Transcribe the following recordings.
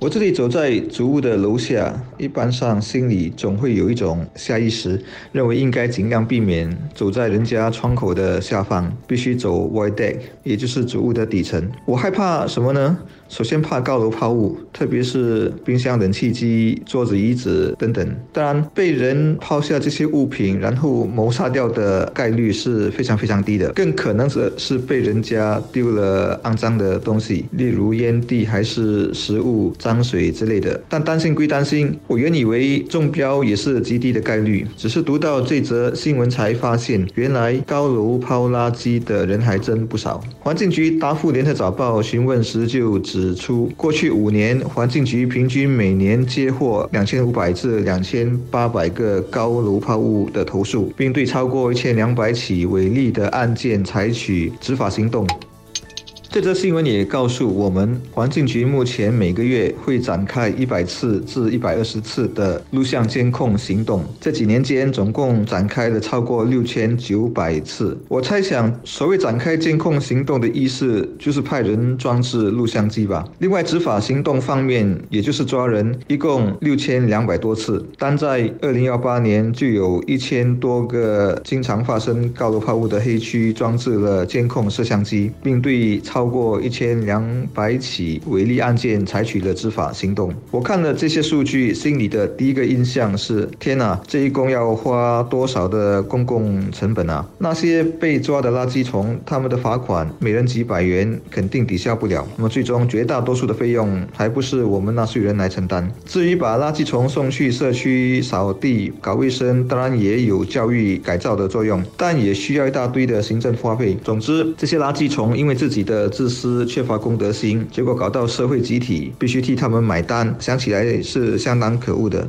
我这里走在主屋的楼下，一般上心里总会有一种下意识，认为应该尽量避免走在人家窗口的下方，必须走外 deck，也就是主屋的底层。我害怕什么呢？首先怕高楼抛物，特别是冰箱、冷气机、桌子、椅子等等。当然，被人抛下这些物品然后谋杀掉的概率是非常非常低的，更可能是是被人家丢了肮脏的东西，例如烟蒂还是食物脏水之类的。但担心归担心，我原以为中标也是极低的概率，只是读到这则新闻才发现，原来高楼抛垃圾的人还真不少。环境局答复联合早报询问时就指。指出，过去五年，环境局平均每年接获两千五百至两千八百个高楼抛物的投诉，并对超过一千两百起违例的案件采取执法行动。这则新闻也告诉我们，环境局目前每个月会展开一百次至一百二十次的录像监控行动。这几年间，总共展开了超过六千九百次。我猜想，所谓展开监控行动的意思，就是派人装置录像机吧。另外，执法行动方面，也就是抓人，一共六千两百多次。单在二零幺八年，就有一千多个经常发生高楼抛物的黑区装置了监控摄像机，并对超超过一千两百起违例案件，采取了执法行动。我看了这些数据，心里的第一个印象是：天哪，这一共要花多少的公共成本啊？那些被抓的垃圾虫，他们的罚款每人几百元，肯定抵消不了。那么最终绝大多数的费用，还不是我们纳税人来承担。至于把垃圾虫送去社区扫地、搞卫生，当然也有教育改造的作用，但也需要一大堆的行政花费。总之，这些垃圾虫因为自己的自私、缺乏公德心，结果搞到社会集体必须替他们买单，想起来是相当可恶的。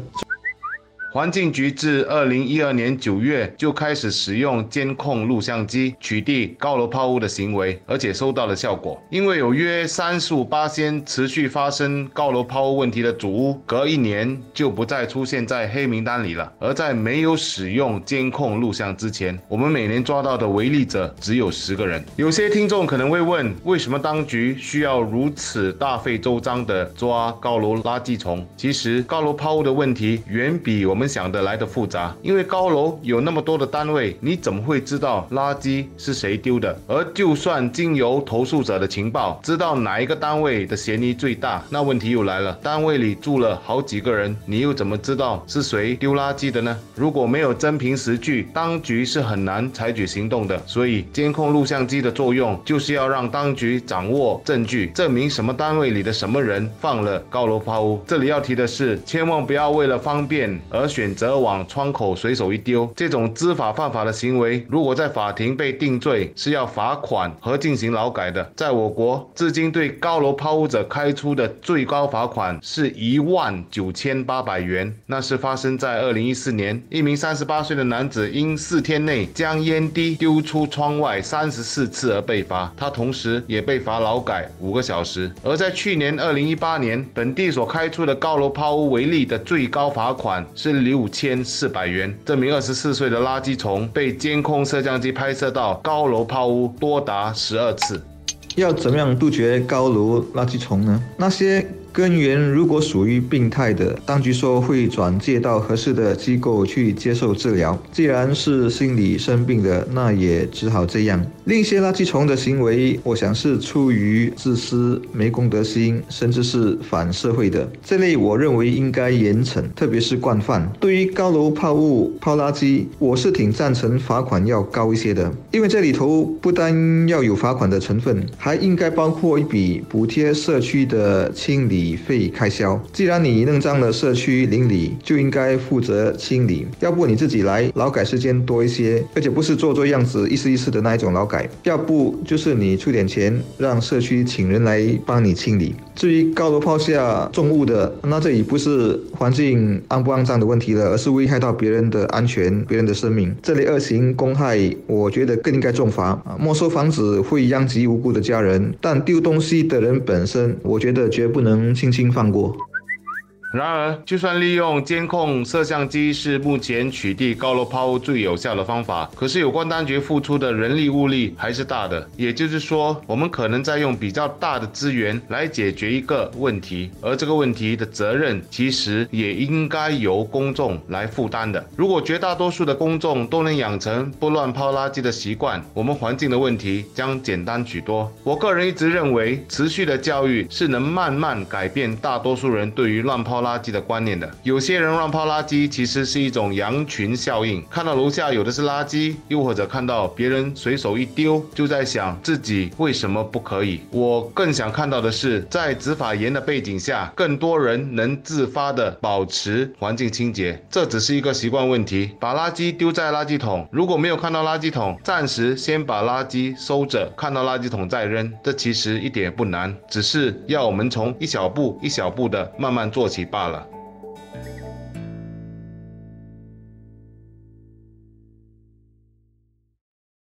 环境局自二零一二年九月就开始使用监控录像机取缔高楼抛物的行为，而且收到了效果。因为有约三十五八仙持续发生高楼抛物问题的主屋，隔一年就不再出现在黑名单里了。而在没有使用监控录像之前，我们每年抓到的违例者只有十个人。有些听众可能会问，为什么当局需要如此大费周章的抓高楼垃圾虫？其实高楼抛物的问题远比我们。我们想的来的复杂，因为高楼有那么多的单位，你怎么会知道垃圾是谁丢的？而就算经由投诉者的情报知道哪一个单位的嫌疑最大，那问题又来了，单位里住了好几个人，你又怎么知道是谁丢垃圾的呢？如果没有真凭实据，当局是很难采取行动的。所以监控录像机的作用就是要让当局掌握证据，证明什么单位里的什么人放了高楼抛物。这里要提的是，千万不要为了方便而。选择往窗口随手一丢，这种知法犯法的行为，如果在法庭被定罪，是要罚款和进行劳改的。在我国，至今对高楼抛物者开出的最高罚款是一万九千八百元。那是发生在二零一四年，一名三十八岁的男子因四天内将烟蒂丢出窗外三十四次而被罚，他同时也被罚劳改五个小时。而在去年二零一八年，本地所开出的高楼抛物违例的最高罚款是。六千四百元。这名二十四岁的垃圾虫被监控摄像机拍摄到高楼抛物多达十二次。要怎么样杜绝高楼垃圾虫呢？那些。根源如果属于病态的，当局说会转介到合适的机构去接受治疗。既然是心理生病的，那也只好这样。另一些垃圾虫的行为，我想是出于自私、没公德心，甚至是反社会的。这类我认为应该严惩，特别是惯犯。对于高楼抛物、抛垃圾，我是挺赞成罚款要高一些的，因为这里头不单要有罚款的成分，还应该包括一笔补贴社区的清理。费开销，既然你弄脏了社区邻里，就应该负责清理。要不你自己来，劳改时间多一些，而且不是做做样子，一次一次的那一种劳改。要不就是你出点钱，让社区请人来帮你清理。至于高楼抛下重物的，那这已不是环境肮不肮脏的问题了，而是危害到别人的安全、别人的生命。这类恶行公害，我觉得更应该重罚！没收房子会殃及无辜的家人，但丢东西的人本身，我觉得绝不能。轻轻放过。然而，就算利用监控摄像机是目前取缔高楼抛物最有效的方法，可是有关当局付出的人力物力还是大的。也就是说，我们可能在用比较大的资源来解决一个问题，而这个问题的责任其实也应该由公众来负担的。如果绝大多数的公众都能养成不乱抛垃圾的习惯，我们环境的问题将简单许多。我个人一直认为，持续的教育是能慢慢改变大多数人对于乱抛垃圾的观念的。有些人乱抛垃圾其实是一种羊群效应，看到楼下有的是垃圾，又或者看到别人随手一丢，就在想自己为什么不可以。我更想看到的是，在执法严的背景下，更多人能自发的保持环境清洁。这只是一个习惯问题，把垃圾丢在垃圾桶，如果没有看到垃圾桶，暂时先把垃圾收着，看到垃圾桶再扔。这其实一点也不难，只是要我们从一小步一小步的慢慢做起罢了。